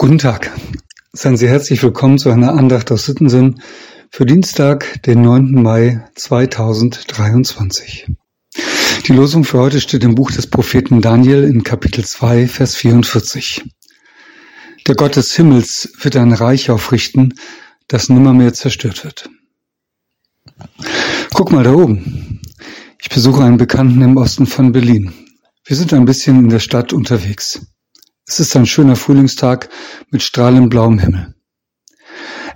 Guten Tag. Seien Sie herzlich willkommen zu einer Andacht aus Sittensinn für Dienstag, den 9. Mai 2023. Die Losung für heute steht im Buch des Propheten Daniel in Kapitel 2, Vers 44. Der Gott des Himmels wird ein Reich aufrichten, das nimmermehr zerstört wird. Guck mal da oben. Ich besuche einen Bekannten im Osten von Berlin. Wir sind ein bisschen in der Stadt unterwegs. Es ist ein schöner Frühlingstag mit strahlend blauem Himmel.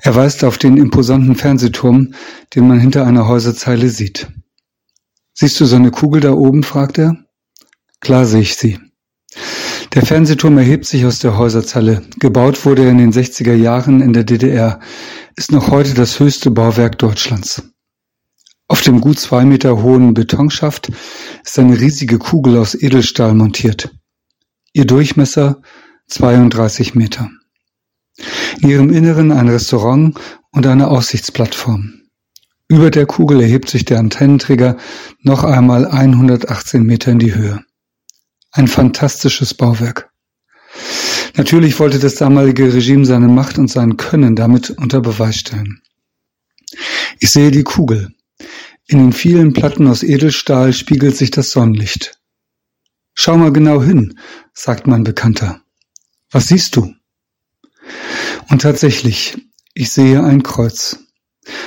Er weist auf den imposanten Fernsehturm, den man hinter einer Häuserzeile sieht. Siehst du so eine Kugel da oben? fragt er. Klar sehe ich sie. Der Fernsehturm erhebt sich aus der Häuserzeile. Gebaut wurde er in den 60er Jahren in der DDR, ist noch heute das höchste Bauwerk Deutschlands. Auf dem gut zwei Meter hohen Betonschaft ist eine riesige Kugel aus Edelstahl montiert. Ihr Durchmesser 32 Meter. In ihrem Inneren ein Restaurant und eine Aussichtsplattform. Über der Kugel erhebt sich der Antennenträger noch einmal 118 Meter in die Höhe. Ein fantastisches Bauwerk. Natürlich wollte das damalige Regime seine Macht und sein Können damit unter Beweis stellen. Ich sehe die Kugel. In den vielen Platten aus Edelstahl spiegelt sich das Sonnenlicht. Schau mal genau hin, sagt mein Bekannter. Was siehst du? Und tatsächlich, ich sehe ein Kreuz.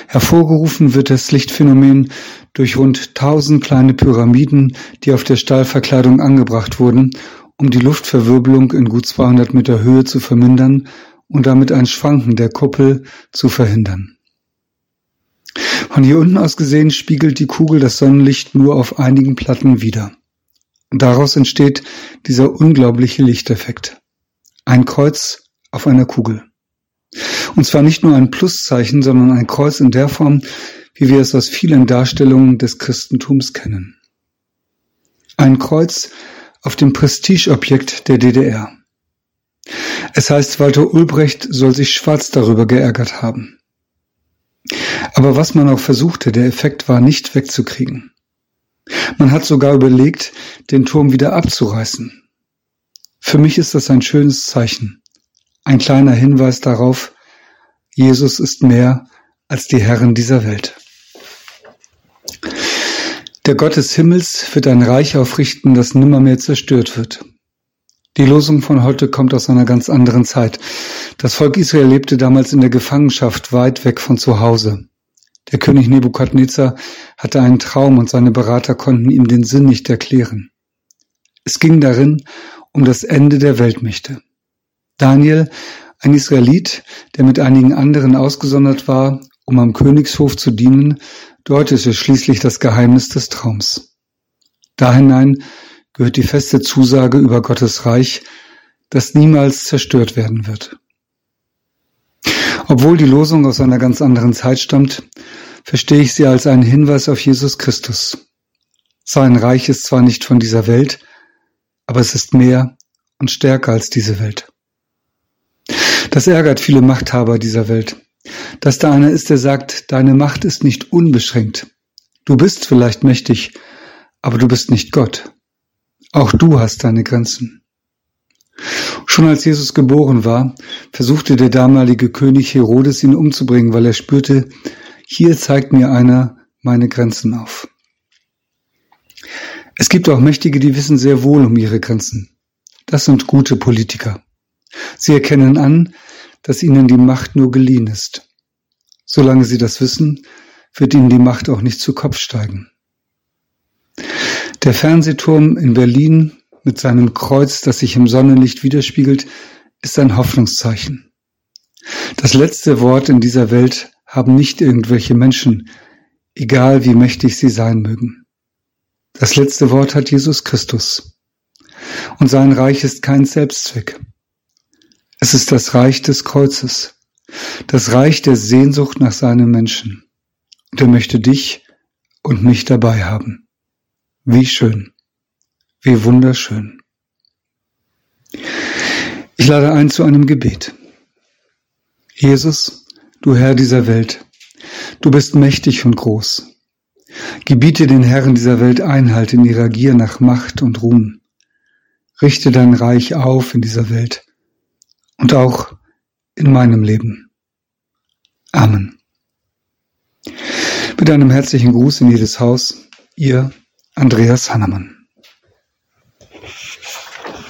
Hervorgerufen wird das Lichtphänomen durch rund tausend kleine Pyramiden, die auf der Stahlverkleidung angebracht wurden, um die Luftverwirbelung in gut 200 Meter Höhe zu vermindern und damit ein Schwanken der Kuppel zu verhindern. Von hier unten aus gesehen spiegelt die Kugel das Sonnenlicht nur auf einigen Platten wider. Und daraus entsteht dieser unglaubliche Lichteffekt. Ein Kreuz auf einer Kugel. Und zwar nicht nur ein Pluszeichen, sondern ein Kreuz in der Form, wie wir es aus vielen Darstellungen des Christentums kennen. Ein Kreuz auf dem Prestigeobjekt der DDR. Es heißt, Walter Ulbricht soll sich schwarz darüber geärgert haben. Aber was man auch versuchte, der Effekt war nicht wegzukriegen. Man hat sogar überlegt, den Turm wieder abzureißen. Für mich ist das ein schönes Zeichen, ein kleiner Hinweis darauf, Jesus ist mehr als die Herren dieser Welt. Der Gott des Himmels wird ein Reich aufrichten, das nimmermehr zerstört wird. Die Losung von heute kommt aus einer ganz anderen Zeit. Das Volk Israel lebte damals in der Gefangenschaft weit weg von zu Hause. Der König Nebukadnezar hatte einen Traum und seine Berater konnten ihm den Sinn nicht erklären. Es ging darin um das Ende der Weltmächte. Daniel, ein Israelit, der mit einigen anderen ausgesondert war, um am Königshof zu dienen, deutete schließlich das Geheimnis des Traums. Da hinein gehört die feste Zusage über Gottes Reich, das niemals zerstört werden wird. Obwohl die Losung aus einer ganz anderen Zeit stammt, verstehe ich sie als einen Hinweis auf Jesus Christus. Sein Reich ist zwar nicht von dieser Welt, aber es ist mehr und stärker als diese Welt. Das ärgert viele Machthaber dieser Welt, dass da einer ist, der sagt, deine Macht ist nicht unbeschränkt. Du bist vielleicht mächtig, aber du bist nicht Gott. Auch du hast deine Grenzen. Schon als Jesus geboren war, versuchte der damalige König Herodes ihn umzubringen, weil er spürte, hier zeigt mir einer meine Grenzen auf. Es gibt auch Mächtige, die wissen sehr wohl um ihre Grenzen. Das sind gute Politiker. Sie erkennen an, dass ihnen die Macht nur geliehen ist. Solange sie das wissen, wird ihnen die Macht auch nicht zu Kopf steigen. Der Fernsehturm in Berlin mit seinem Kreuz, das sich im Sonnenlicht widerspiegelt, ist ein Hoffnungszeichen. Das letzte Wort in dieser Welt haben nicht irgendwelche Menschen, egal wie mächtig sie sein mögen. Das letzte Wort hat Jesus Christus. Und sein Reich ist kein Selbstzweck. Es ist das Reich des Kreuzes, das Reich der Sehnsucht nach seinem Menschen. Und er möchte dich und mich dabei haben. Wie schön. Wie wunderschön. Ich lade ein zu einem Gebet. Jesus, du Herr dieser Welt, du bist mächtig und groß. Gebiete den Herren dieser Welt Einhalt in ihrer Gier nach Macht und Ruhm. Richte dein Reich auf in dieser Welt und auch in meinem Leben. Amen. Mit einem herzlichen Gruß in jedes Haus, Ihr Andreas Hannemann.